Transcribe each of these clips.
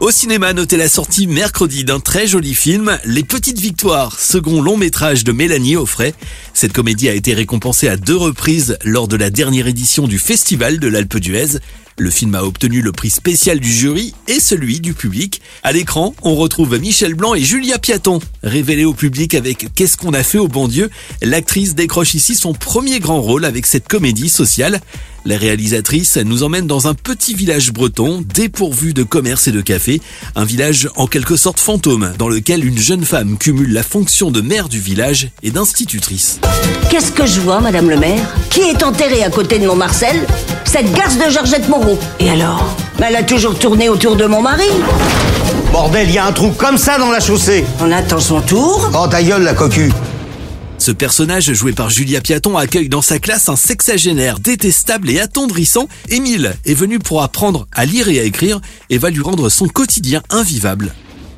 Au cinéma, notez la sortie mercredi d'un très joli film, Les Petites Victoires, second long métrage de Mélanie Offray. Cette comédie a été récompensée à deux reprises lors de la dernière édition du Festival de l'Alpe d'Huez. Le film a obtenu le prix spécial du jury et celui du public. À l'écran, on retrouve Michel Blanc et Julia Piaton. Révélée au public avec Qu'est-ce qu'on a fait au bon Dieu, l'actrice décroche ici son premier grand rôle avec cette comédie sociale. La réalisatrice nous emmène dans un petit village breton dépourvu de commerce et de café, un village en quelque sorte fantôme dans lequel une jeune femme cumule la fonction de mère du village et d'institutrice. Qu'est-ce que je vois, Madame le maire? Qui est enterré à côté de mon Marcel Cette garce de Georgette Moreau. Et alors Elle a toujours tourné autour de mon mari. Bordel, il y a un trou comme ça dans la chaussée. On attend son tour. Oh ta gueule la cocu. Ce personnage, joué par Julia Piaton, accueille dans sa classe un sexagénaire détestable et attendrissant. Émile est venu pour apprendre à lire et à écrire et va lui rendre son quotidien invivable.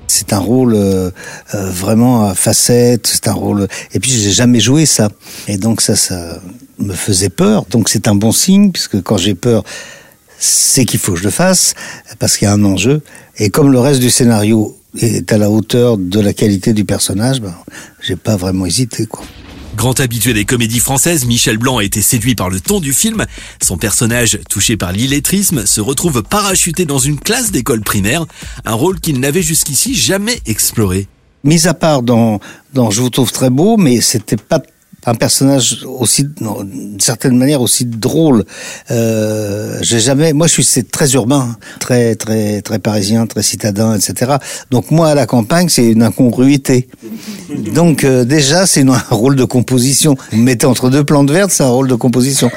C'est un rôle euh, euh, vraiment à facettes, c'est un rôle... Et puis j'ai jamais joué ça. Et donc ça, ça me faisait peur. Donc c'est un bon signe, puisque quand j'ai peur, c'est qu'il faut que je le fasse, parce qu'il y a un enjeu. Et comme le reste du scénario est à la hauteur de la qualité du personnage, ben, j'ai pas vraiment hésité, quoi. Grand habitué des comédies françaises, Michel Blanc a été séduit par le ton du film. Son personnage, touché par l'illettrisme, se retrouve parachuté dans une classe d'école primaire, un rôle qu'il n'avait jusqu'ici jamais exploré. Mis à part dans, dans Je vous trouve très beau, mais c'était pas un personnage aussi d'une certaine manière aussi drôle euh, j'ai jamais moi je suis c'est très urbain très très très parisien très citadin etc donc moi à la campagne c'est une incongruité donc euh, déjà c'est un rôle de composition vous me mettez entre deux plantes vertes c'est un rôle de composition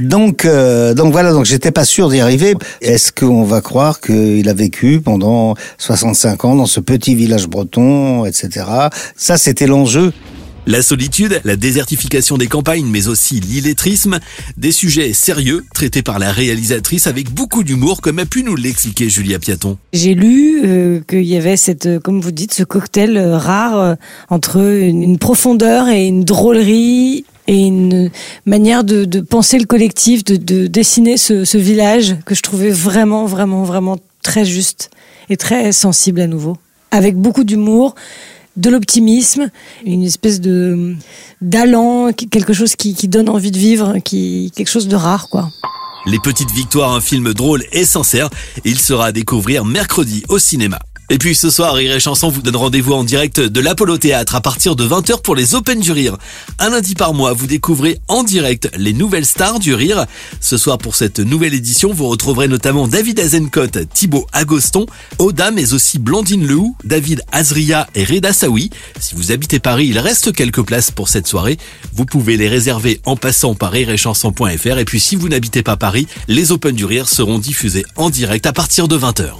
donc, euh, donc voilà, donc j'étais pas sûr d'y arriver. Est-ce qu'on va croire qu'il a vécu pendant 65 ans dans ce petit village breton, etc. Ça, c'était l'enjeu. La solitude, la désertification des campagnes, mais aussi l'illettrisme, des sujets sérieux traités par la réalisatrice avec beaucoup d'humour, comme a pu nous l'expliquer Julia Piaton. J'ai lu euh, qu'il y avait cette, euh, comme vous dites, ce cocktail euh, rare entre une, profondeur et une drôlerie et une manière de, penser le collectif, de, de dessiner ce village que je trouvais vraiment, vraiment, vraiment très juste et très sensible à nouveau, avec beaucoup d'humour de l'optimisme, une espèce de d'allant, quelque chose qui, donne envie de vivre, quelque chose de rare quoi. Les Petites Victoires, un film drôle et sincère, il sera à découvrir mercredi au cinéma. Et puis ce soir, Rire et Chanson vous donne rendez-vous en direct de l'Apollo Théâtre à partir de 20h pour les Open du Rire. Un lundi par mois, vous découvrez en direct les nouvelles stars du rire. Ce soir, pour cette nouvelle édition, vous retrouverez notamment David Azencote, Thibaut Agoston, Oda, mais aussi Blandine Lehou, David Azria et Reda Saoui. Si vous habitez Paris, il reste quelques places pour cette soirée. Vous pouvez les réserver en passant par rireetchanson.fr. Et puis si vous n'habitez pas Paris, les Open du Rire seront diffusés en direct à partir de 20h.